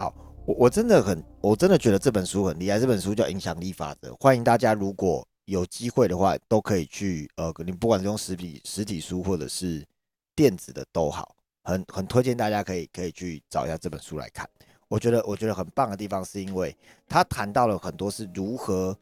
好，我我真的很，我真的觉得这本书很厉害。这本书叫《影响力法则》，欢迎大家如果有机会的话，都可以去呃，你不管是用实体实体书或者是电子的都好，很很推荐大家可以可以去找一下这本书来看。我觉得我觉得很棒的地方是因为他谈到了很多是如何。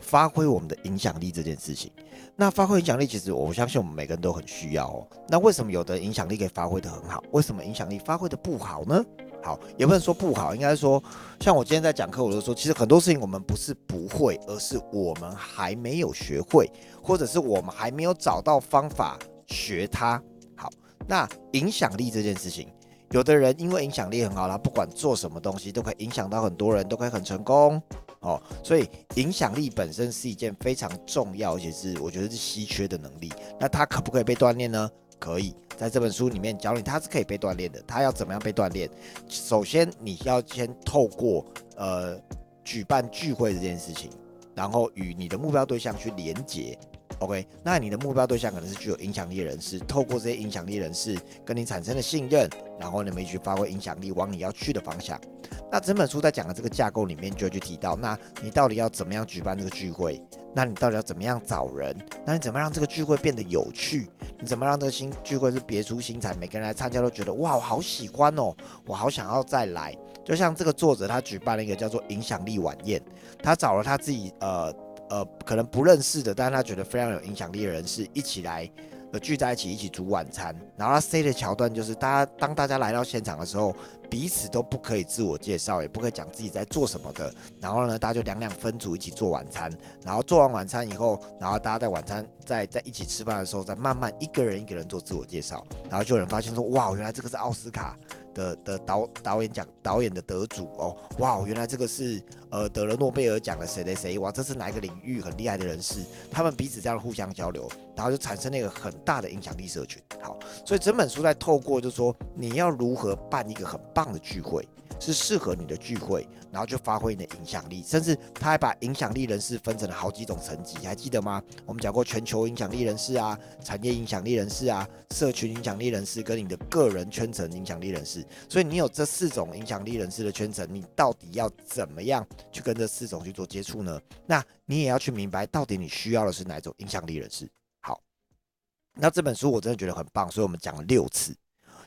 发挥我们的影响力这件事情，那发挥影响力，其实我相信我们每个人都很需要哦。那为什么有的影响力可以发挥的很好，为什么影响力发挥的不好呢？好，也不能说不好，应该说，像我今天在讲课，我就说，其实很多事情我们不是不会，而是我们还没有学会，或者是我们还没有找到方法学它。好，那影响力这件事情，有的人因为影响力很好，他不管做什么东西都可以影响到很多人，都可以很成功。哦，所以影响力本身是一件非常重要，而且是我觉得是稀缺的能力。那它可不可以被锻炼呢？可以，在这本书里面教你，它是可以被锻炼的。它要怎么样被锻炼？首先，你要先透过呃举办聚会这件事情，然后与你的目标对象去连接。OK，那你的目标对象可能是具有影响力人士，透过这些影响力人士跟你产生了信任，然后你们一起发挥影响力，往你要去的方向。那整本书在讲的这个架构里面，就会去提到，那你到底要怎么样举办这个聚会？那你到底要怎么样找人？那你怎么让这个聚会变得有趣？你怎么让这个新聚会是别出心裁，每个人来参加都觉得哇，我好喜欢哦，我好想要再来。就像这个作者，他举办了一个叫做影响力晚宴，他找了他自己呃呃可能不认识的，但是他觉得非常有影响力的人士一起来。呃聚在一起一起煮晚餐，然后他塞的桥段就是，大家当大家来到现场的时候，彼此都不可以自我介绍，也不可以讲自己在做什么的。然后呢，大家就两两分组一起做晚餐，然后做完晚餐以后，然后大家在晚餐在在一起吃饭的时候，再慢慢一个人一个人做自我介绍，然后就有人发现说，哇，原来这个是奥斯卡。的的导导演奖导演的得主哦，哇，原来这个是呃得了诺贝尔奖的谁谁谁哇，这是哪一个领域很厉害的人士？他们彼此这样互相交流，然后就产生了一个很大的影响力社群。好，所以整本书在透过就是说你要如何办一个很棒的聚会。是适合你的聚会，然后就发挥你的影响力，甚至他还把影响力人士分成了好几种层级，还记得吗？我们讲过全球影响力人士啊，产业影响力人士啊，社群影响力人士跟你的个人圈层影响力人士。所以你有这四种影响力人士的圈层，你到底要怎么样去跟这四种去做接触呢？那你也要去明白，到底你需要的是哪种影响力人士。好，那这本书我真的觉得很棒，所以我们讲了六次，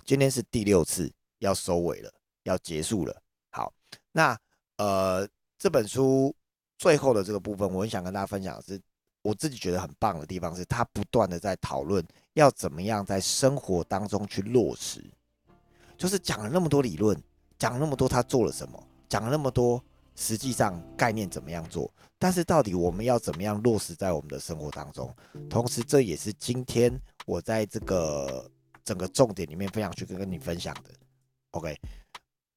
今天是第六次要收尾了。要结束了，好，那呃这本书最后的这个部分，我很想跟大家分享的是，我自己觉得很棒的地方是，他不断的在讨论要怎么样在生活当中去落实，就是讲了那么多理论，讲了那么多他做了什么，讲了那么多实际上概念怎么样做，但是到底我们要怎么样落实在我们的生活当中？同时，这也是今天我在这个整个重点里面非常去跟跟你分享的，OK。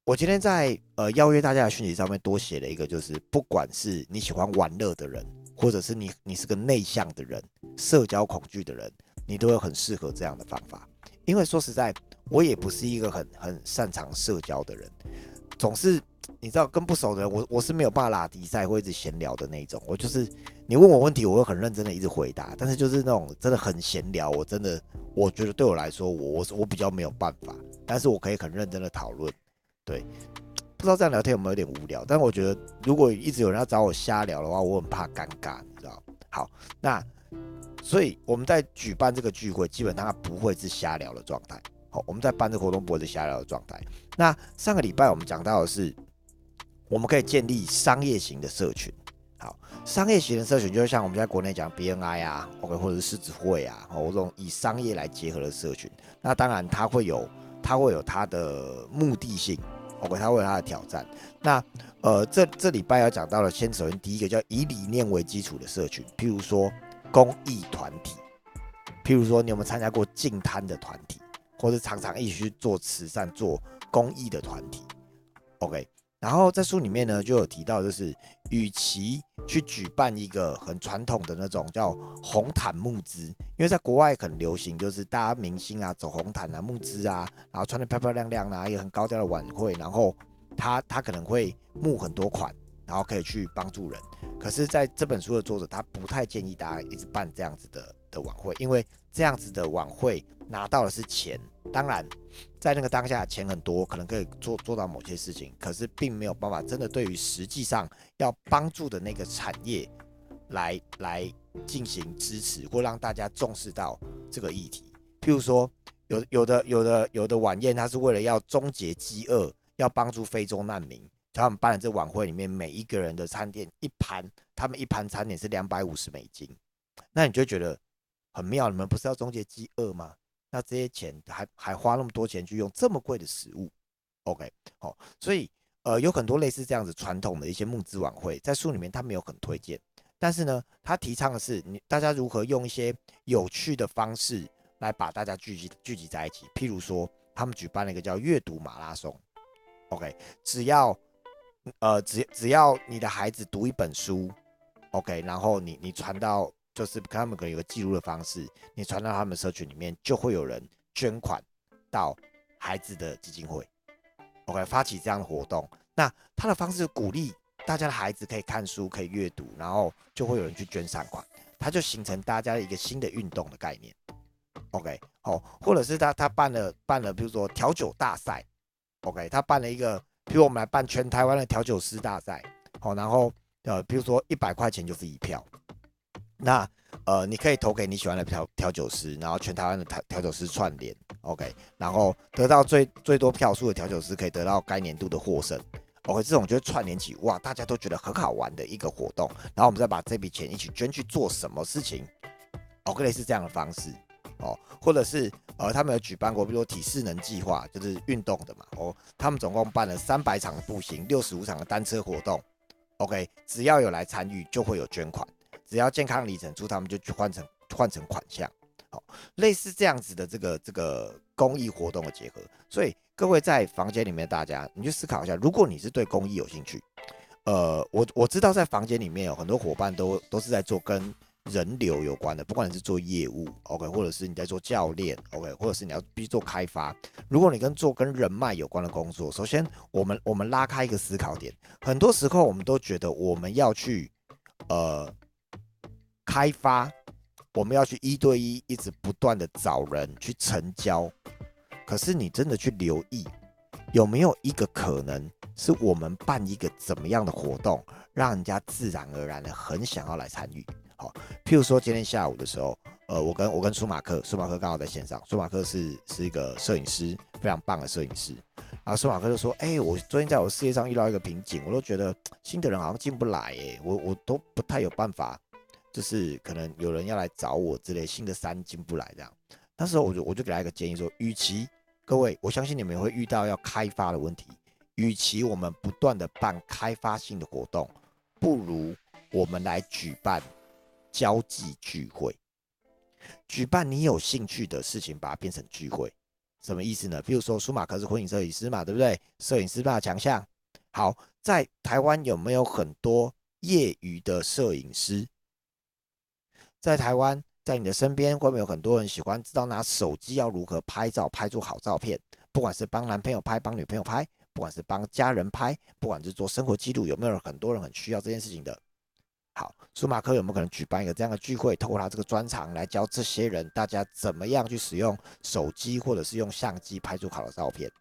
我今天在呃邀约大家的讯息上面多写了一个，就是不管是你喜欢玩乐的人，或者是你你是个内向的人，社交恐惧的人，你都会很适合这样的方法。因为说实在，我也不是一个很很擅长社交的人，总是你知道跟不熟的人，我我是没有办法拉比赛或一直闲聊的那种。我就是你问我问题，我会很认真的一直回答，但是就是那种真的很闲聊，我真的我觉得对我来说，我我我比较没有办法，但是我可以很认真的讨论。对，不知道这样聊天有没有点无聊？但我觉得如果一直有人要找我瞎聊的话，我很怕尴尬，你知道？好，那所以我们在举办这个聚会，基本上不会是瞎聊的状态。好，我们在办这个活动不会是瞎聊的状态。那上个礼拜我们讲到的是，我们可以建立商业型的社群。好，商业型的社群就像我们在国内讲 BNI 啊，OK，或者是狮子会啊，哦，这种以商业来结合的社群。那当然它会有，它会有它的目的性。OK，它会有它的挑战。那呃，这这礼拜要讲到了，先首先第一个叫以理念为基础的社群，譬如说公益团体，譬如说你有没有参加过净滩的团体，或者常常一起去做慈善、做公益的团体？OK。然后在书里面呢，就有提到，就是与其去举办一个很传统的那种叫红毯募资，因为在国外很流行，就是大家明星啊走红毯啊募资啊，然后穿的漂漂亮亮啊，一个很高调的晚会，然后他他可能会募很多款，然后可以去帮助人。可是在这本书的作者，他不太建议大家一直办这样子的的晚会，因为这样子的晚会拿到的是钱，当然在那个当下钱很多，可能可以做做到某些事情，可是并没有办法真的对于实际上要帮助的那个产业来来进行支持，或让大家重视到这个议题。譬如说，有有的有的有的晚宴，它是为了要终结饥饿，要帮助非洲难民，他们办的这晚会里面，每一个人的餐点一盘，他们一盘餐点是两百五十美金，那你就觉得很妙，你们不是要终结饥饿吗？那这些钱还还花那么多钱去用这么贵的食物，OK，好，所以呃有很多类似这样子传统的一些募资晚会，在书里面他没有很推荐，但是呢，他提倡的是你大家如何用一些有趣的方式来把大家聚集聚集在一起，譬如说他们举办了一个叫阅读马拉松，OK，只要呃只只要你的孩子读一本书，OK，然后你你传到。就是他们可能有个记录的方式，你传到他们社群里面，就会有人捐款到孩子的基金会，OK，发起这样的活动。那他的方式鼓励大家的孩子可以看书，可以阅读，然后就会有人去捐善款，他就形成大家的一个新的运动的概念，OK，好，或者是他他办了办了，比如说调酒大赛，OK，他办了一个，比如我们来办全台湾的调酒师大赛，好，然后呃，比如说一百块钱就是一票。那呃，你可以投给你喜欢的调调酒师，然后全台湾的调调酒师串联，OK，然后得到最最多票数的调酒师可以得到该年度的获胜，OK，这种就是串联起哇，大家都觉得很好玩的一个活动，然后我们再把这笔钱一起捐去做什么事情，OK，类似这样的方式。哦，或者是呃，他们有举办过，比如说体适能计划，就是运动的嘛，哦，他们总共办了三百场的步行，六十五场的单车活动，OK，只要有来参与，就会有捐款。只要健康里程出，他们就去换成换成款项，好，类似这样子的这个这个公益活动的结合。所以各位在房间里面，大家你去思考一下，如果你是对公益有兴趣，呃，我我知道在房间里面有很多伙伴都都是在做跟人流有关的，不管你是做业务，OK，或者是你在做教练，OK，或者是你要必须做开发。如果你跟做跟人脉有关的工作，首先我们我们拉开一个思考点，很多时候我们都觉得我们要去，呃。开发，我们要去一对一，一直不断的找人去成交。可是你真的去留意，有没有一个可能是我们办一个怎么样的活动，让人家自然而然的很想要来参与？好，譬如说今天下午的时候，呃，我跟我跟舒马克，舒马克刚好在线上，舒马克是是一个摄影师，非常棒的摄影师。然后舒马克就说：“哎，我昨天在我事业上遇到一个瓶颈，我都觉得新的人好像进不来，哎，我我都不太有办法。”就是可能有人要来找我之类，新的山进不来这样。那时候我就我就给他一个建议说，与其各位，我相信你们会遇到要开发的问题，与其我们不断的办开发性的活动，不如我们来举办交际聚会，举办你有兴趣的事情，把它变成聚会。什么意思呢？比如说舒马克是婚影摄影师嘛，对不对？摄影师吧强项。好，在台湾有没有很多业余的摄影师？在台湾，在你的身边，会不会有很多人喜欢知道拿手机要如何拍照，拍出好照片？不管是帮男朋友拍，帮女朋友拍，不管是帮家人拍，不管是做生活记录，有没有很多人很需要这件事情的？好，舒马克有没有可能举办一个这样的聚会，透过他这个专长来教这些人，大家怎么样去使用手机，或者是用相机拍出好的照片？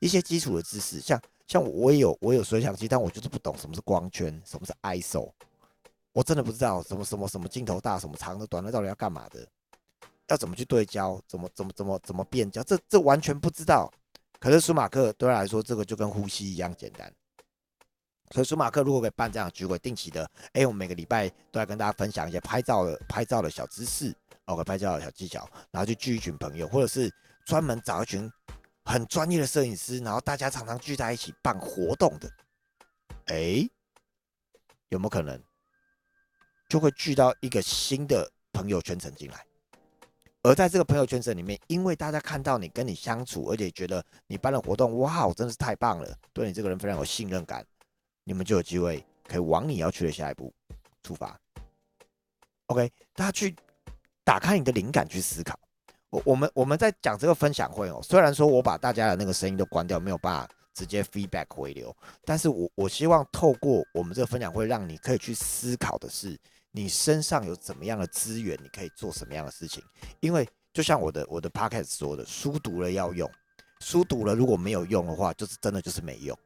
一些基础的知识，像像我也有我有摄像机，但我就是不懂什么是光圈，什么是 ISO。我真的不知道什么什么什么镜头大，什么长的短的到底要干嘛的，要怎么去对焦，怎么怎么怎么怎么变焦，这这完全不知道。可是舒马克对他来说，这个就跟呼吸一样简单。所以舒马克如果可以办这样的聚会，定期的，哎，我们每个礼拜都来跟大家分享一些拍照的拍照的小知识，OK，拍照的小技巧，然后就聚一群朋友，或者是专门找一群很专业的摄影师，然后大家常常聚在一起办活动的，哎，有没有可能？就会聚到一个新的朋友圈层进来，而在这个朋友圈层里面，因为大家看到你跟你相处，而且觉得你办的活动，哇，真的是太棒了，对你这个人非常有信任感，你们就有机会可以往你要去的下一步出发。OK，大家去打开你的灵感去思考。我我们我们在讲这个分享会哦，虽然说我把大家的那个声音都关掉，没有办法。直接 feedback 回流，但是我我希望透过我们这个分享会，让你可以去思考的是，你身上有怎么样的资源，你可以做什么样的事情。因为就像我的我的 podcast 说的，书读了要用，书读了如果没有用的话，就是真的就是没用。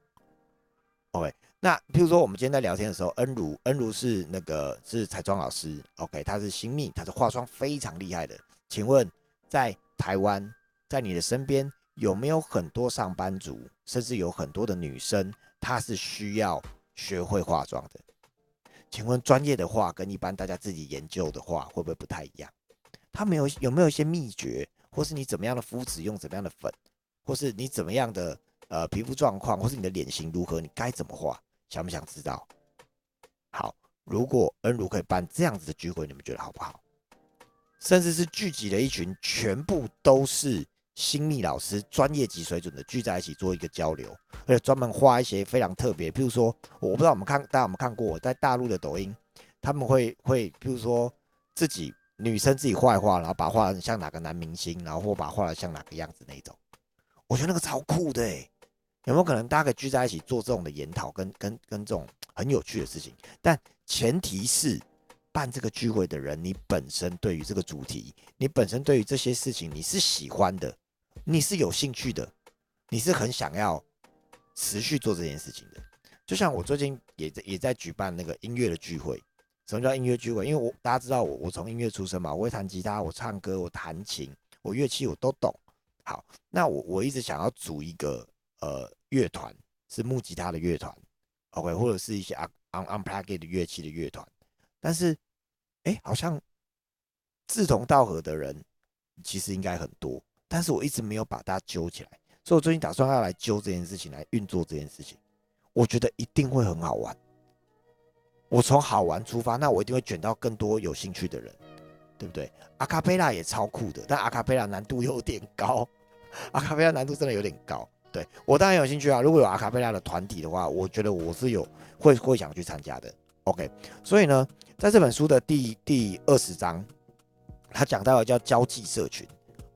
OK，那譬如说我们今天在聊天的时候，恩如恩如是那个是彩妆老师，OK，她是新密，她是化妆非常厉害的。请问在台湾，在你的身边有没有很多上班族，甚至有很多的女生，她是需要学会化妆的？请问专业的话跟一般大家自己研究的话会不会不太一样？他没有有没有一些秘诀，或是你怎么样的肤质用怎么样的粉，或是你怎么样的呃皮肤状况，或是你的脸型如何，你该怎么画？想不想知道？好，如果恩如可以办这样子的聚会，你们觉得好不好？甚至是聚集了一群全部都是新密老师、专业级水准的聚在一起做一个交流，而且专门画一些非常特别，譬如说，我不知道我们看大家有没有看过，在大陆的抖音，他们会会譬如说自己女生自己画一画，然后把画像哪个男明星，然后或把画的像哪个样子那种，我觉得那个超酷的哎。有没有可能大家可以聚在一起做这种的研讨，跟跟跟这种很有趣的事情？但前提是办这个聚会的人，你本身对于这个主题，你本身对于这些事情你是喜欢的，你是有兴趣的，你是很想要持续做这件事情的。就像我最近也在也在举办那个音乐的聚会。什么叫音乐聚会？因为我大家知道我我从音乐出身嘛，我会弹吉他，我唱歌，我弹琴，我乐器我都懂。好，那我我一直想要组一个呃。乐团是木吉他的乐团，OK，或者是一些 un unplugged 的乐器的乐团，但是，哎，好像志同道合的人其实应该很多，但是我一直没有把它揪起来，所以我最近打算要来揪这件事情，来运作这件事情，我觉得一定会很好玩。我从好玩出发，那我一定会卷到更多有兴趣的人，对不对？阿卡贝拉也超酷的，但阿卡贝拉难度有点高，阿卡贝拉难度真的有点高。对我当然有兴趣啊！如果有阿卡贝拉的团体的话，我觉得我是有会会想去参加的。OK，所以呢，在这本书的第第二十章，他讲到了叫交际社群。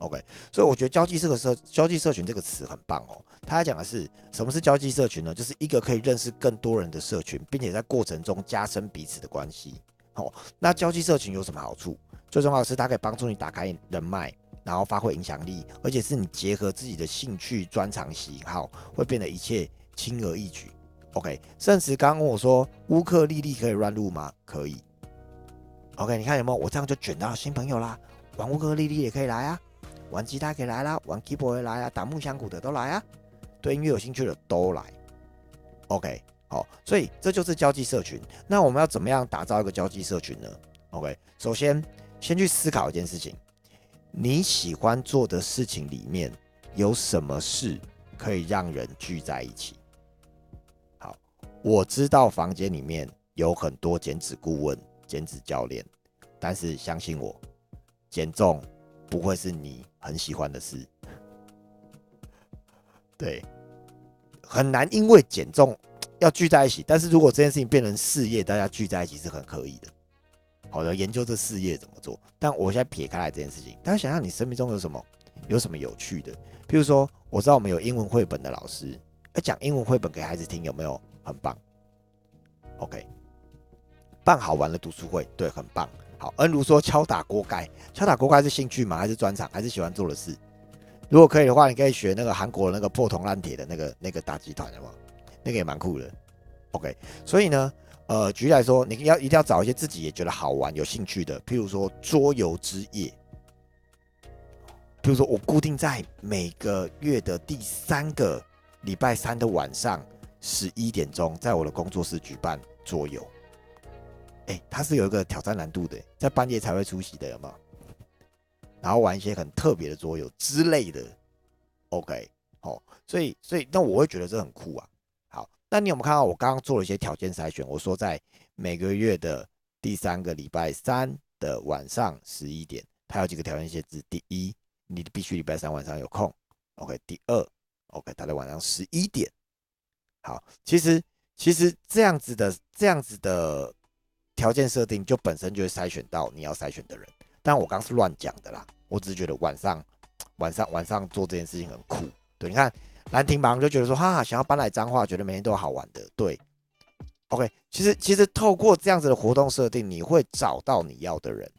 OK，所以我觉得交际这个社交际社群这个词很棒哦。他讲的是什么是交际社群呢？就是一个可以认识更多人的社群，并且在过程中加深彼此的关系。好，那交际社群有什么好处？最重要的是它可以帮助你打开人脉。然后发挥影响力，而且是你结合自己的兴趣、专长、喜好，会变得一切轻而易举。OK，甚至刚刚问我说乌克丽丽可以乱入吗？可以。OK，你看有没有？我这样就卷到新朋友啦。玩乌克丽丽也可以来啊，玩吉他可以来啦，玩 keyboard 来啊，打木箱鼓的都来啊，对音乐有兴趣的都来。OK，好，所以这就是交际社群。那我们要怎么样打造一个交际社群呢？OK，首先先去思考一件事情。你喜欢做的事情里面有什么事可以让人聚在一起？好，我知道房间里面有很多减脂顾问、减脂教练，但是相信我，减重不会是你很喜欢的事。对，很难因为减重要聚在一起，但是如果这件事情变成事业，大家聚在一起是很可以的。好的，研究这事业怎么做？但我现在撇开来这件事情，大家想想你生命中有什么，有什么有趣的？譬如说，我知道我们有英文绘本的老师，要讲英文绘本给孩子听，有没有很棒？OK，办好玩的读书会，对，很棒。好，恩如说敲打锅盖，敲打锅盖是兴趣吗？还是专长？还是喜欢做的事？如果可以的话，你可以学那个韩国那个破铜烂铁的那个那个大集团，好不好？那个也蛮酷的。OK，所以呢？呃，举例来说，你要一定要找一些自己也觉得好玩、有兴趣的，譬如说桌游之夜。譬如说我固定在每个月的第三个礼拜三的晚上十一点钟，在我的工作室举办桌游。哎，它是有一个挑战难度的，在半夜才会出席的，有没有？然后玩一些很特别的桌游之类的。OK，好，所以所以那我会觉得这很酷啊。好那你有没有看到我刚刚做了一些条件筛选？我说在每个月的第三个礼拜三的晚上十一点，它有几个条件限制：第一，你必须礼拜三晚上有空；OK，第二，OK，它在晚上十一点。好，其实其实这样子的这样子的条件设定，就本身就会筛选到你要筛选的人。但我刚是乱讲的啦，我只是觉得晚上 晚上晚上做这件事情很酷。对，你看。兰亭忙就觉得说，哈哈，想要搬来脏话，觉得每天都有好玩的。对，OK，其实其实透过这样子的活动设定，你会找到你要的人。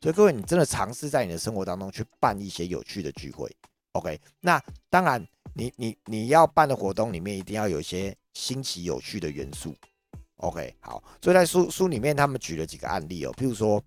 所以各位，你真的尝试在你的生活当中去办一些有趣的聚会。OK，那当然，你你你要办的活动里面一定要有一些新奇有趣的元素。OK，好，所以在书书里面他们举了几个案例哦，譬如说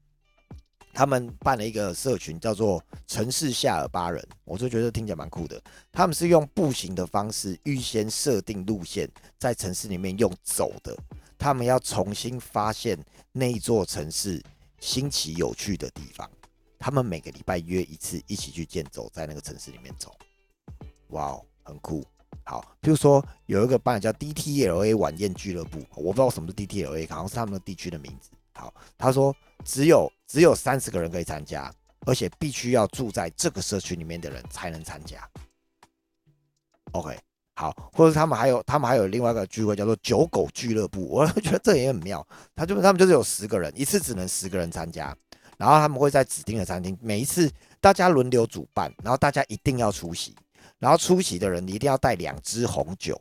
他们办了一个社群叫做城市夏尔巴人，我就觉得听起来蛮酷的。他们是用步行的方式预先设定路线，在城市里面用走的，他们要重新发现那一座城市新奇有趣的地方。他们每个礼拜约一次，一起去健走，在那个城市里面走。哇哦，很酷。好，譬如说有一个班叫 DTLA 晚宴俱乐部，我不知道什么是 DTLA，好像是他们的地区的名字。好，他说只有只有三十个人可以参加，而且必须要住在这个社区里面的人才能参加。OK，好，或者他们还有他们还有另外一个聚会叫做酒狗俱乐部，我觉得这也很妙。他就他们就是有十个人，一次只能十个人参加，然后他们会在指定的餐厅，每一次大家轮流主办，然后大家一定要出席。然后出席的人，你一定要带两支红酒，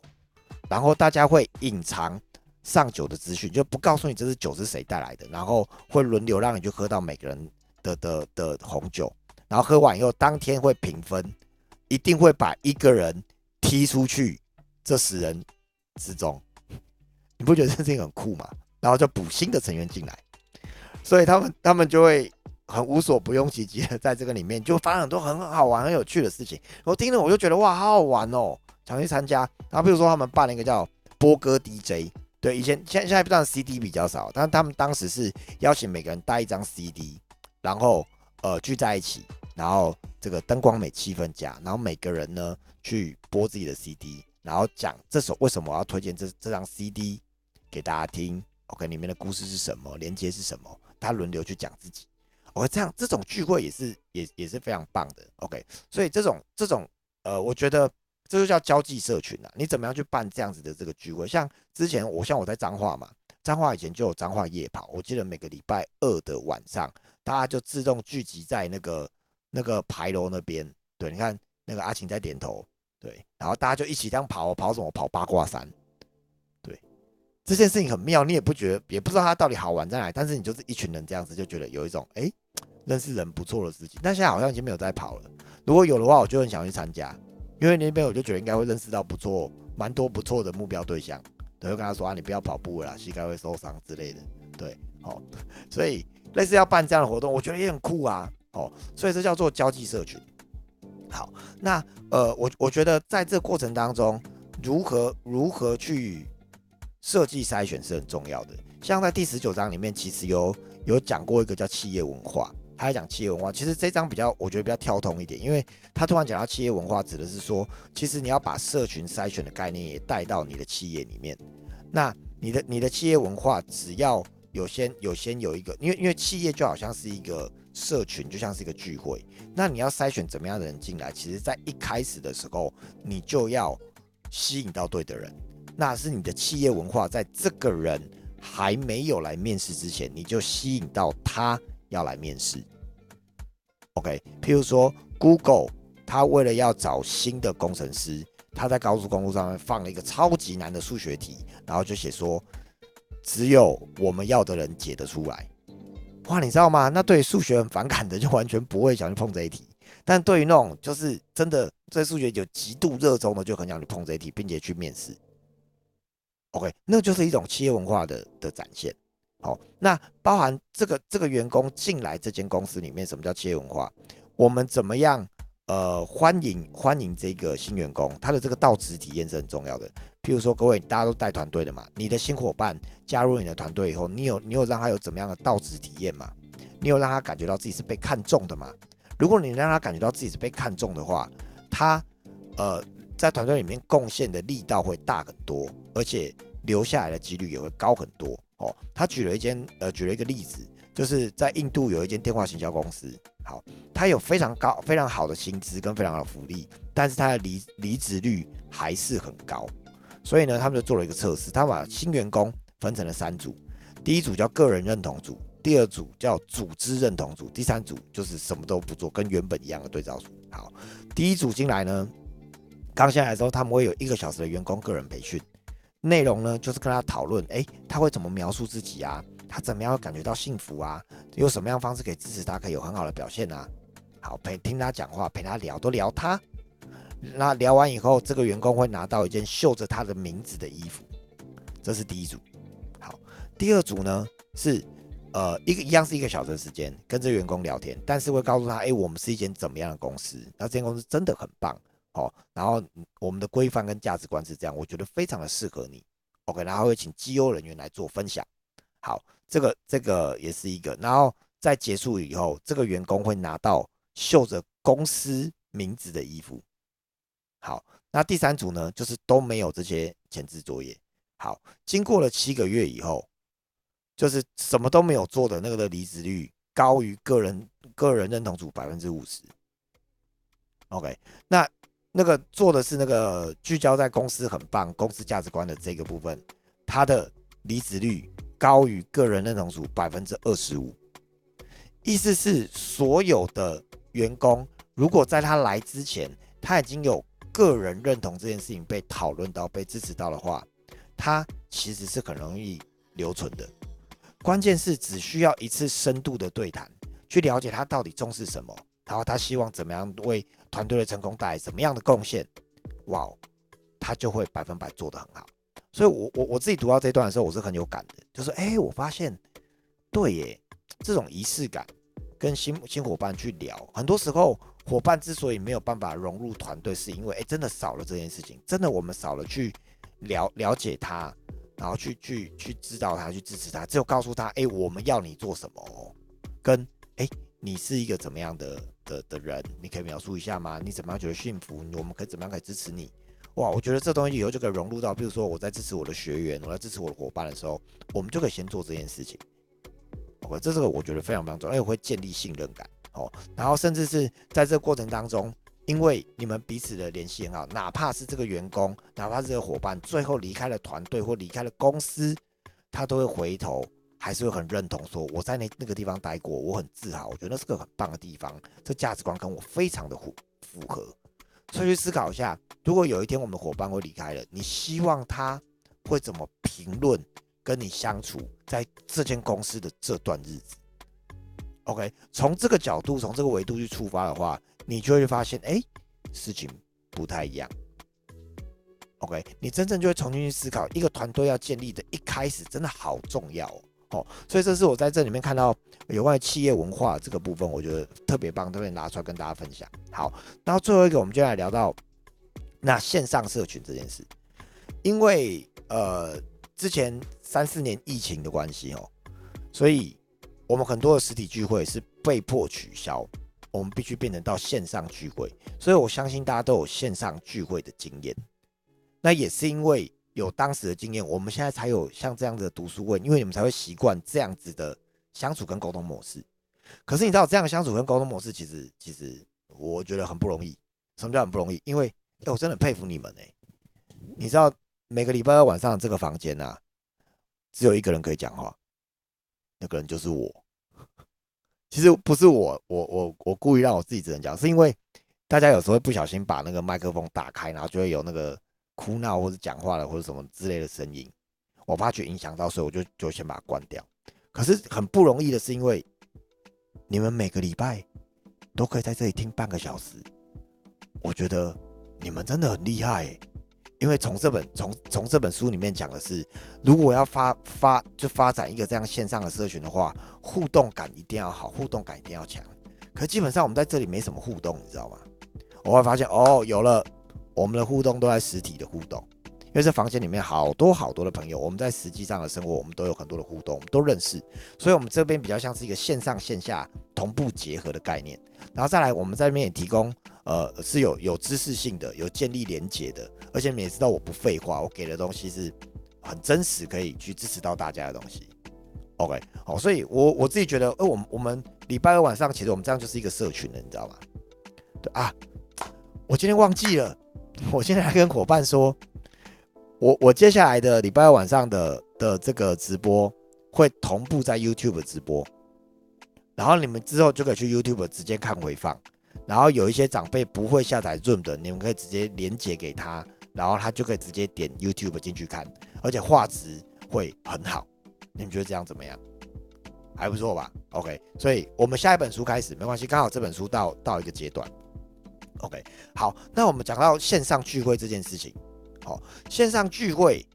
然后大家会隐藏上酒的资讯，就不告诉你这支酒是谁带来的，然后会轮流让你去喝到每个人的的的红酒，然后喝完以后，当天会评分，一定会把一个人踢出去这十人之中，你不觉得这事情很酷吗？然后就补新的成员进来，所以他们他们就会。很无所不用其极的，在这个里面就发生很多很好玩、很有趣的事情。我听了我就觉得哇，好好玩哦，想去参加。然后比如说他们办了一个叫波哥 DJ，对，以前现现在不知道 CD 比较少，但他们当时是邀请每个人带一张 CD，然后呃聚在一起，然后这个灯光美、气氛佳，然后每个人呢去播自己的 CD，然后讲这首为什么我要推荐这这张 CD 给大家听。OK，里面的故事是什么？连接是什么？他轮流去讲自己。哦，这样这种聚会也是也也是非常棒的，OK。所以这种这种呃，我觉得这就叫交际社群啊。你怎么样去办这样子的这个聚会？像之前我像我在彰化嘛，彰化以前就有彰化夜跑，我记得每个礼拜二的晚上，大家就自动聚集在那个那个牌楼那边。对，你看那个阿晴在点头，对，然后大家就一起这样跑，跑什么？跑八卦山。对这件事情很妙，你也不觉得，也不知道它到底好玩在哪，但是你就是一群人这样子，就觉得有一种哎，认识人不错的事情。但现在好像已经没有在跑了。如果有的话，我就很想去参加，因为那边我就觉得应该会认识到不错、蛮多不错的目标对象。对，就跟他说啊，你不要跑步了，膝盖会受伤之类的。对，好，所以类似要办这样的活动，我觉得也很酷啊。哦，所以这叫做交际社群。好，那呃，我我觉得在这过程当中，如何如何去。设计筛选是很重要的，像在第十九章里面，其实有有讲过一个叫企业文化，他在讲企业文化。其实这张比较，我觉得比较跳通一点，因为他突然讲到企业文化，指的是说，其实你要把社群筛选的概念也带到你的企业里面。那你的你的企业文化，只要有先有先有一个，因为因为企业就好像是一个社群，就像是一个聚会。那你要筛选怎么样的人进来，其实在一开始的时候，你就要吸引到对的人。那是你的企业文化，在这个人还没有来面试之前，你就吸引到他要来面试。OK，譬如说 Google，他为了要找新的工程师，他在高速公路上面放了一个超级难的数学题，然后就写说，只有我们要的人解得出来。哇，你知道吗？那对数学很反感的，就完全不会想去碰这一题；但对于那种就是真的对数学有极度热衷的，就很想去碰这一题，并且去面试。OK，那就是一种企业文化的的展现。好，那包含这个这个员工进来这间公司里面，什么叫企业文化？我们怎么样呃欢迎欢迎这个新员工？他的这个到职体验是很重要的。譬如说，各位大家都带团队的嘛，你的新伙伴加入你的团队以后，你有你有让他有怎么样的到职体验嘛？你有让他感觉到自己是被看中的嘛？如果你让他感觉到自己是被看中的话，他呃。在团队里面贡献的力道会大很多，而且留下来的几率也会高很多哦。他举了一间呃，举了一个例子，就是在印度有一间电话行销公司，好，他有非常高、非常好的薪资跟非常好的福利，但是他的离离职率还是很高。所以呢，他们就做了一个测试，他把新员工分成了三组，第一组叫个人认同组，第二组叫组织认同组，第三组就是什么都不做，跟原本一样的对照组。好，第一组进来呢。刚下来的时候，他们会有一个小时的员工个人培训，内容呢就是跟他讨论，哎，他会怎么描述自己啊？他怎么样感觉到幸福啊？有什么样方式可以支持他，可以有很好的表现啊？好，陪听他讲话，陪他聊，都聊他。那聊完以后，这个员工会拿到一件绣着他的名字的衣服，这是第一组。好，第二组呢是呃一个一样是一个小时的时间，跟这员工聊天，但是会告诉他，哎，我们是一间怎么样的公司？那这间公司真的很棒，哦，然后我们的规范跟价值观是这样，我觉得非常的适合你。OK，然后会请绩优人员来做分享。好，这个这个也是一个，然后在结束以后，这个员工会拿到绣着公司名字的衣服。好，那第三组呢，就是都没有这些前置作业。好，经过了七个月以后，就是什么都没有做的那个的离职率高于个人个人认同组百分之五十。OK，那。那个做的是那个聚焦在公司很棒、公司价值观的这个部分，他的离职率高于个人认同组百分之二十五。意思是，所有的员工如果在他来之前，他已经有个人认同这件事情被讨论到、被支持到的话，他其实是很容易留存的。关键是只需要一次深度的对谈，去了解他到底重视什么。然后他希望怎么样为团队的成功带来什么样的贡献？哇，他就会百分百做得很好。所以，我我我自己读到这段的时候，我是很有感的。就是，哎，我发现，对耶，这种仪式感，跟新新伙伴去聊，很多时候伙伴之所以没有办法融入团队，是因为，哎，真的少了这件事情，真的我们少了去了了解他，然后去去去知道他，去支持他，只有告诉他，哎，我们要你做什么，跟，哎，你是一个怎么样的？的的人，你可以描述一下吗？你怎么样觉得幸福？我们可以怎么样可以支持你？哇，我觉得这东西以后就可以融入到，比如说我在支持我的学员，我在支持我的伙伴的时候，我们就可以先做这件事情。OK，这是个我觉得非常非常重要，而且会建立信任感哦。然后甚至是在这个过程当中，因为你们彼此的联系很好，哪怕是这个员工，哪怕是这个伙伴，最后离开了团队或离开了公司，他都会回头。还是会很认同，说我在那那个地方待过，我很自豪，我觉得那是个很棒的地方，这价值观跟我非常的符符合。所以去思考一下，如果有一天我们的伙伴会离开了，你希望他会怎么评论跟你相处在这间公司的这段日子？OK，从这个角度，从这个维度去出发的话，你就会发现，哎，事情不太一样。OK，你真正就会重新去思考，一个团队要建立的一开始真的好重要哦。哦，所以这是我在这里面看到有关于企业文化这个部分，我觉得特别棒，特别拿出来跟大家分享。好，然后最后一个，我们就来聊到那线上社群这件事，因为呃之前三四年疫情的关系哦，所以我们很多的实体聚会是被迫取消，我们必须变成到线上聚会。所以我相信大家都有线上聚会的经验，那也是因为。有当时的经验，我们现在才有像这样子的读书会，因为你们才会习惯这样子的相处跟沟通模式。可是你知道，这样的相处跟沟通模式，其实其实我觉得很不容易。什么叫很不容易？因为我真的很佩服你们哎！你知道，每个礼拜二晚上这个房间啊，只有一个人可以讲话，那个人就是我。其实不是我，我我我故意让我自己只能讲，是因为大家有时候会不小心把那个麦克风打开，然后就会有那个。哭闹或者讲话了或者什么之类的声音，我怕去影响到，所以我就就先把它关掉。可是很不容易的是，因为你们每个礼拜都可以在这里听半个小时，我觉得你们真的很厉害。因为从这本从从这本书里面讲的是，如果要发发就发展一个这样线上的社群的话，互动感一定要好，互动感一定要强。可基本上我们在这里没什么互动，你知道吗？我会发现哦，有了。我们的互动都在实体的互动，因为这房间里面好多好多的朋友，我们在实际上的生活，我们都有很多的互动，我们都认识，所以我们这边比较像是一个线上线下同步结合的概念。然后再来，我们在这边也提供，呃，是有有知识性的，有建立连接的，而且你也知道我不废话，我给的东西是很真实，可以去支持到大家的东西。OK，好，所以我我自己觉得，呃，我们我们礼拜二晚上，其实我们这样就是一个社群了，你知道吗？对啊，我今天忘记了。我现在跟伙伴说，我我接下来的礼拜晚上的的这个直播会同步在 YouTube 直播，然后你们之后就可以去 YouTube 直接看回放，然后有一些长辈不会下载 Zoom 的，你们可以直接连接给他，然后他就可以直接点 YouTube 进去看，而且画质会很好。你们觉得这样怎么样？还不错吧？OK，所以我们下一本书开始没关系，刚好这本书到到一个阶段。OK，好，那我们讲到线上聚会这件事情，好，线上聚会，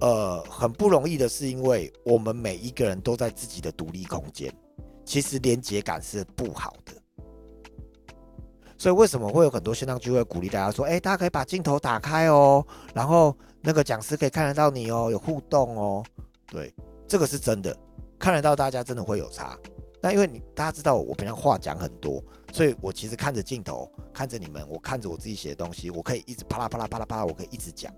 呃，很不容易的是，因为我们每一个人都在自己的独立空间，其实连接感是不好的。所以为什么会有很多线上聚会鼓励大家说，哎，大家可以把镜头打开哦，然后那个讲师可以看得到你哦，有互动哦，对，这个是真的，看得到大家真的会有差。那因为你大家知道我平常话讲很多，所以我其实看着镜头，看着你们，我看着我自己写的东西，我可以一直啪啦啪啦啪啦啪啦，我可以一直讲。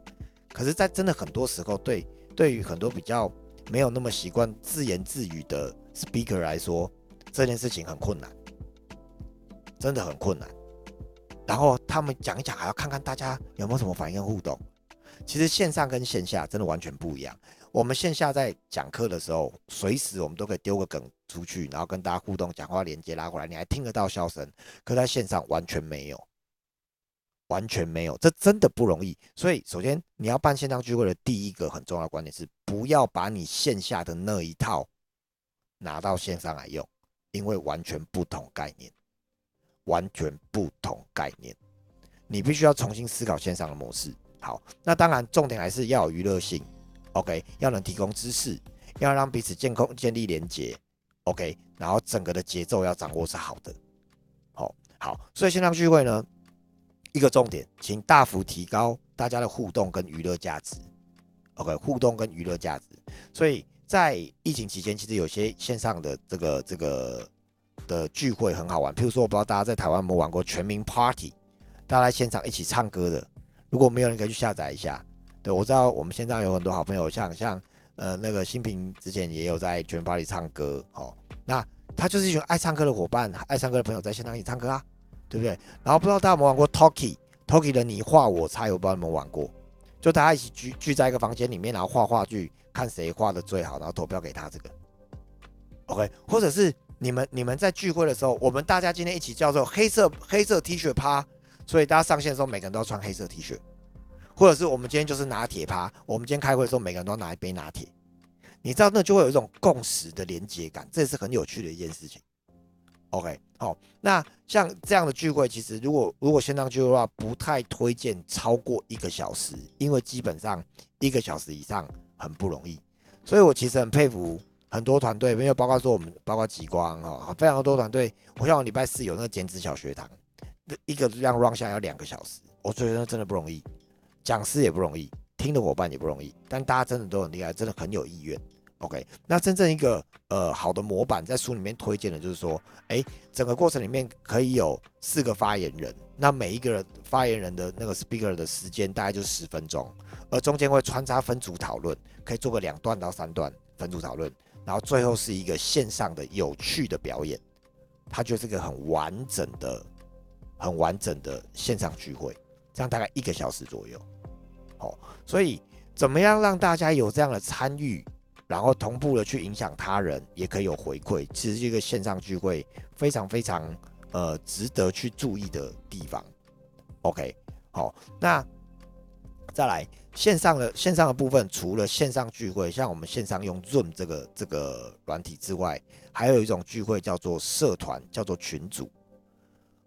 可是，在真的很多时候，对对于很多比较没有那么习惯自言自语的 speaker 来说，这件事情很困难，真的很困难。然后他们讲一讲，还要看看大家有没有什么反应互动。其实线上跟线下真的完全不一样。我们线下在讲课的时候，随时我们都可以丢个梗出去，然后跟大家互动、讲话、连接拉过来，你还听得到笑声。可在线上完全没有，完全没有，这真的不容易。所以，首先你要办线上聚会的第一个很重要的观点是，不要把你线下的那一套拿到线上来用，因为完全不同概念。完全不同概念，你必须要重新思考线上的模式。好，那当然重点还是要有娱乐性，OK，要能提供知识，要让彼此建空建立连接，OK，然后整个的节奏要掌握是好的。好，好，所以线上聚会呢，一个重点，请大幅提高大家的互动跟娱乐价值，OK，互动跟娱乐价值。所以在疫情期间，其实有些线上的这个这个。的聚会很好玩，譬如说，我不知道大家在台湾有没有玩过全民 Party，大家在现场一起唱歌的。如果没有，人可以去下载一下。对我知道我们现在有很多好朋友，像像呃那个新平之前也有在全民 Party 唱歌，哦，那他就是一群爱唱歌的伙伴，爱唱歌的朋友在现场一起唱歌啊，对不对？然后不知道大家有没有玩过 Talkie，Talkie 的你画我猜，我不知道你们玩过，就大家一起聚聚在一个房间里面，然后画话剧，看谁画的最好，然后投票给他这个。OK，或者是。你们你们在聚会的时候，我们大家今天一起叫做黑色黑色 T 恤趴，所以大家上线的时候每个人都要穿黑色 T 恤，或者是我们今天就是拿铁趴，我们今天开会的时候每个人都要拿一杯拿铁，你知道那就会有一种共识的连接感，这也是很有趣的一件事情。OK，好，那像这样的聚会，其实如果如果线上聚会的话，不太推荐超过一个小时，因为基本上一个小时以上很不容易，所以我其实很佩服。很多团队，没有包括说我们，包括极光哈，非常多团队。我像我礼拜四有那个减脂小学堂，一个这样 run 下要两个小时，我觉得真的不容易，讲师也不容易，听的伙伴也不容易，但大家真的都很厉害，真的很有意愿。OK，那真正一个呃好的模板，在书里面推荐的就是说，哎，整个过程里面可以有四个发言人，那每一个人发言人的那个 speaker 的时间大概就十分钟，而中间会穿插分组讨论，可以做个两段到三段分组讨论。然后最后是一个线上的有趣的表演，它就是一个很完整的、很完整的线上聚会，这样大概一个小时左右。哦，所以怎么样让大家有这样的参与，然后同步的去影响他人，也可以有回馈，其实这个线上聚会非常非常呃值得去注意的地方。OK，好，那再来。线上的线上的部分，除了线上聚会，像我们线上用 Zoom 这个这个软体之外，还有一种聚会叫做社团，叫做群组。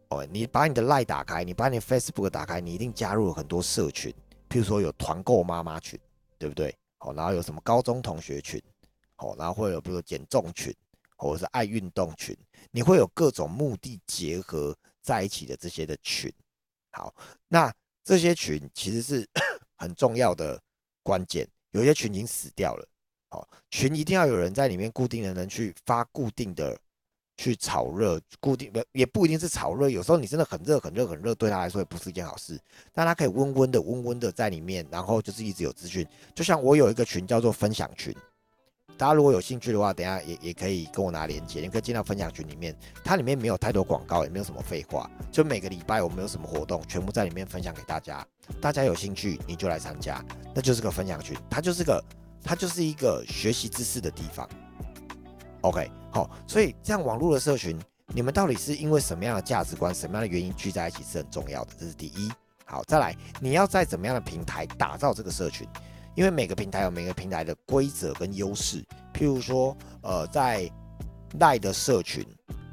哦，你把你的 Line 打开，你把你 Facebook 打开，你一定加入了很多社群，譬如说有团购妈妈群，对不对？哦，然后有什么高中同学群，哦，然后会有比如说减重群，或者是爱运动群，你会有各种目的结合在一起的这些的群。好，那这些群其实是。很重要的关键，有些群已经死掉了。好，群一定要有人在里面，固定的人去发固定的去炒热，固定不也不一定是炒热。有时候你真的很热很热很热，对他来说也不是一件好事。但他可以温温的温温的在里面，然后就是一直有资讯。就像我有一个群叫做分享群。大家如果有兴趣的话，等下也也可以跟我拿链接，你可以进到分享群里面。它里面没有太多广告，也没有什么废话，就每个礼拜我们有什么活动，全部在里面分享给大家。大家有兴趣你就来参加，那就是个分享群，它就是个它就是一个学习知识的地方。OK，好，所以这样网络的社群，你们到底是因为什么样的价值观、什么样的原因聚在一起是很重要的，这是第一。好，再来，你要在怎么样的平台打造这个社群？因为每个平台有每个平台的规则跟优势，譬如说，呃，在赖的社群，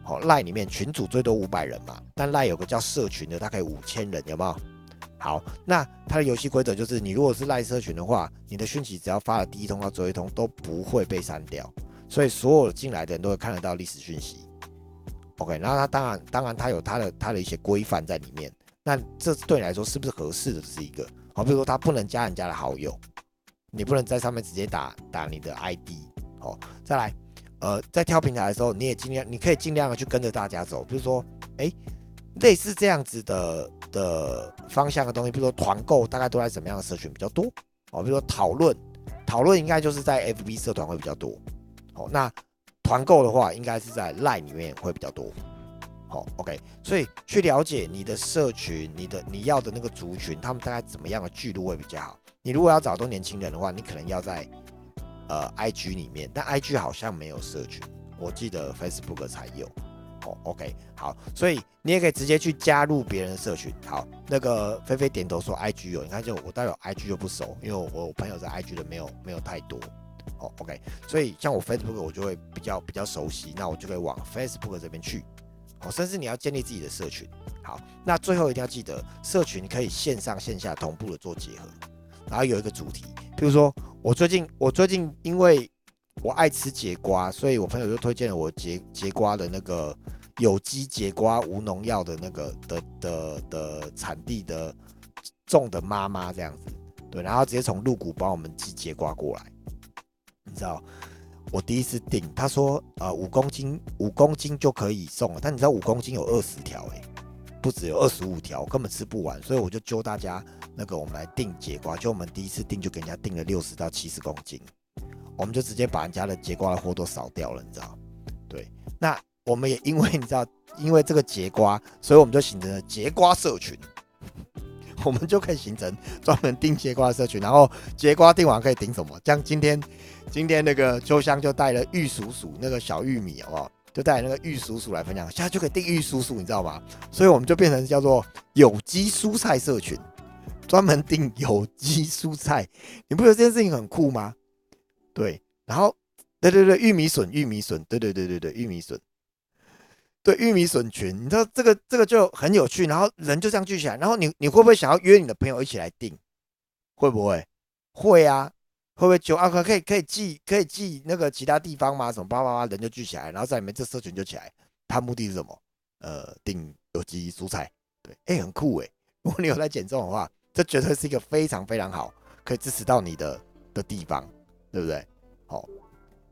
好赖里面群主最多五百人嘛，但赖有个叫社群的，大概五千人，有没有？好，那它的游戏规则就是，你如果是赖社群的话，你的讯息只要发了第一通到最后一通都不会被删掉，所以所有进来的人都会看得到历史讯息。OK，然后它当然当然他有他的他的一些规范在里面，那这对你来说是不是合适的？是一个好，比如说他不能加人家的好友，你不能在上面直接打打你的 ID。好，再来，呃，在挑平台的时候，你也尽量你可以尽量的去跟着大家走，比如说，哎，类似这样子的。的方向的东西，比如说团购，大概都在什么样的社群比较多？哦，比如说讨论，讨论应该就是在 FB 社团会比较多。哦，那团购的话，应该是在 Line 里面会比较多。好，OK，所以去了解你的社群，你的你要的那个族群，他们大概怎么样的聚落会比较好？你如果要找到年轻人的话，你可能要在呃 IG 里面，但 IG 好像没有社群，我记得 Facebook 才有。哦，OK，好，所以你也可以直接去加入别人的社群。好，那个菲菲点头说 IG 有，你看就我代表 IG 就不熟，因为我朋友在 IG 的没有没有太多。哦，OK，所以像我 Facebook 我就会比较比较熟悉，那我就会往 Facebook 这边去。哦，甚至你要建立自己的社群。好，那最后一定要记得，社群可以线上线下同步的做结合，然后有一个主题，比如说我最近我最近因为我爱吃节瓜，所以我朋友就推荐了我节节瓜的那个有机节瓜无农药的那个的的的产地的种的妈妈这样子，对，然后直接从鹿谷帮我们寄节瓜过来，你知道，我第一次订，他说呃五公斤五公斤就可以送了，但你知道五公斤有二十条哎，不止有二十五条，根本吃不完，所以我就揪大家那个我们来订节瓜，就我们第一次订就给人家订了六十到七十公斤。我们就直接把人家的节瓜的货都扫掉了，你知道？对，那我们也因为你知道，因为这个节瓜，所以我们就形成了节瓜社群，我们就可以形成专门订节瓜的社群。然后节瓜订完可以订什么？像今天，今天那个秋香就带了玉蜀黍那个小玉米，好不好？就带那个玉蜀黍来分享，现在就可以订玉蜀黍，你知道吗？所以我们就变成叫做有机蔬菜社群，专门订有机蔬菜。你不觉得这件事情很酷吗？对，然后，对对对，玉米笋，玉米笋，对对对对对，玉米笋，对玉米笋群，你知道这个这个就很有趣，然后人就这样聚起来，然后你你会不会想要约你的朋友一起来订？会不会？会啊，会不会就啊可可以可以寄可以寄那个其他地方吗？什么叭叭叭，人就聚起来，然后在里面这社群就起来，他目的是什么？呃，订有机蔬菜，对，哎，很酷哎，如果你有在减重的话，这绝对是一个非常非常好可以支持到你的的地方。对不对？好，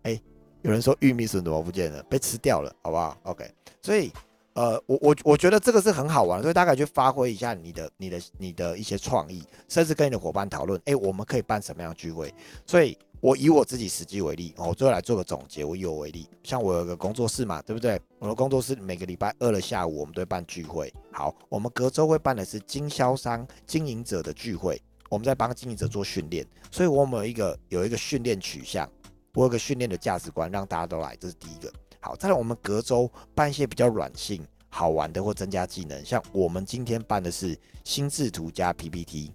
哎，有人说玉米笋怎么不见了？被吃掉了，好不好？OK，所以，呃，我我我觉得这个是很好玩，所以大概去发挥一下你的、你的、你的一些创意，甚至跟你的伙伴讨论，哎，我们可以办什么样的聚会？所以，我以我自己实际为例，我最后来做个总结。我以我为例，像我有个工作室嘛，对不对？我的工作室每个礼拜二的下午，我们都会办聚会。好，我们隔周会办的是经销商、经营者的聚会。我们在帮经营者做训练，所以我们有一个有一个训练取向，我有个训练的价值观，让大家都来，这是第一个。好，再来我们隔周办一些比较软性、好玩的或增加技能，像我们今天办的是心智图加 PPT。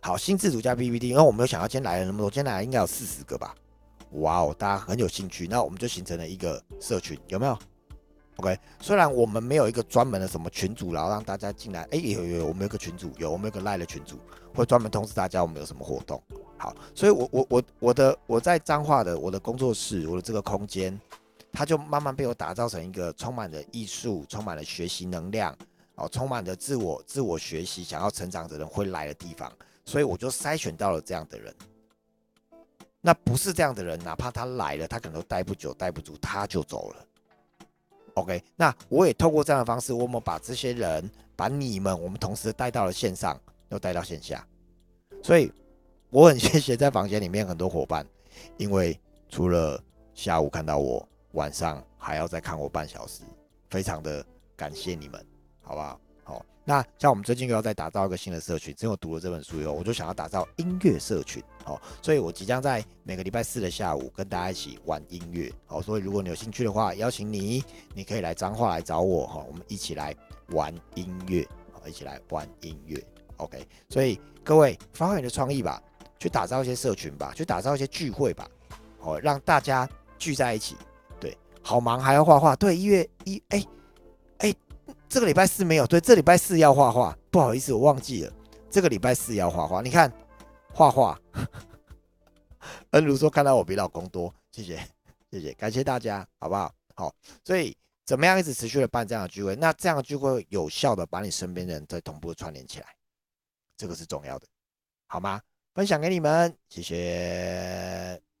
好，心智图加 PPT，因为我们有想要今天来了那么多，今天来应该有四十个吧？哇哦，大家很有兴趣，那我们就形成了一个社群，有没有？OK，虽然我们没有一个专门的什么群组，然后让大家进来，哎，有有有，我们有个群组，有我们有个赖的群组，会专门通知大家我们有什么活动。好，所以我我我我的我在彰化的我的工作室，我的这个空间，他就慢慢被我打造成一个充满了艺术、充满了学习能量，哦，充满着自我自我学习、想要成长的人会来的地方。所以我就筛选到了这样的人。那不是这样的人，哪怕他来了，他可能都待不久、待不住，他就走了。OK，那我也透过这样的方式，我们把这些人，把你们，我们同时带到了线上，又带到线下，所以我很谢谢在房间里面很多伙伴，因为除了下午看到我，晚上还要再看我半小时，非常的感谢你们，好不好？好。那像我们最近又要再打造一个新的社群，只有读了这本书以后，我就想要打造音乐社群，好，所以我即将在每个礼拜四的下午跟大家一起玩音乐，好，所以如果你有兴趣的话，邀请你，你可以来彰化来找我，哈，我们一起来玩音乐，好，一起来玩音乐，OK，所以各位发挥你的创意吧，去打造一些社群吧，去打造一些聚会吧，好，让大家聚在一起，好忙，还要画画。对，一月一，哎哎，这个礼拜四没有，对，这礼拜四要画画，不好意思，我忘记了，这个礼拜四要画画。你看，画画。恩如说看到我比老公多，谢谢谢谢，感谢大家，好不好？好，所以怎么样一直持续的办这样的聚会？那这样的聚会有效的把你身边人再同步串联起来，这个是重要的，好吗？分享给你们，谢谢。